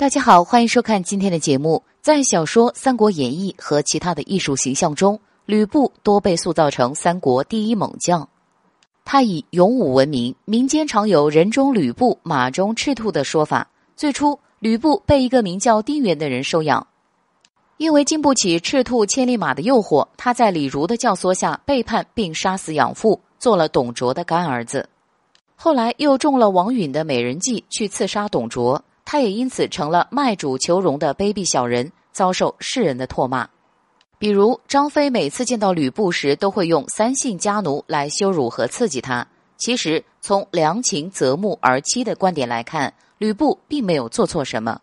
大家好，欢迎收看今天的节目。在小说《三国演义》和其他的艺术形象中，吕布多被塑造成三国第一猛将。他以勇武闻名，民间常有“人中吕布，马中赤兔”的说法。最初，吕布被一个名叫丁原的人收养，因为经不起赤兔千里马的诱惑，他在李儒的教唆下背叛并杀死养父，做了董卓的干儿子。后来又中了王允的美人计，去刺杀董卓。他也因此成了卖主求荣的卑鄙小人，遭受世人的唾骂。比如张飞每次见到吕布时，都会用三姓家奴来羞辱和刺激他。其实从良禽择木而栖的观点来看，吕布并没有做错什么。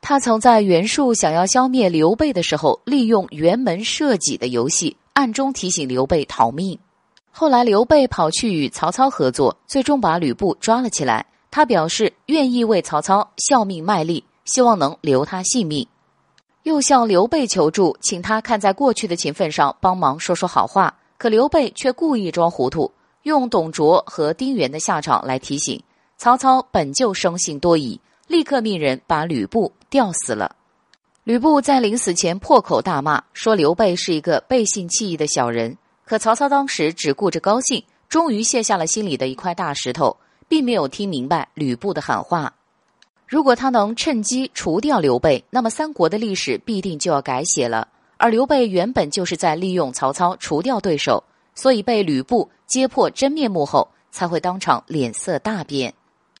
他曾在袁术想要消灭刘备的时候，利用辕门射戟的游戏，暗中提醒刘备逃命。后来刘备跑去与曹操合作，最终把吕布抓了起来。他表示愿意为曹操效命卖力，希望能留他性命，又向刘备求助，请他看在过去的情分上帮忙说说好话。可刘备却故意装糊涂，用董卓和丁原的下场来提醒曹操。本就生性多疑，立刻命人把吕布吊死了。吕布在临死前破口大骂，说刘备是一个背信弃义的小人。可曹操当时只顾着高兴，终于卸下了心里的一块大石头。并没有听明白吕布的喊话。如果他能趁机除掉刘备，那么三国的历史必定就要改写了。而刘备原本就是在利用曹操除掉对手，所以被吕布揭破真面目后，才会当场脸色大变。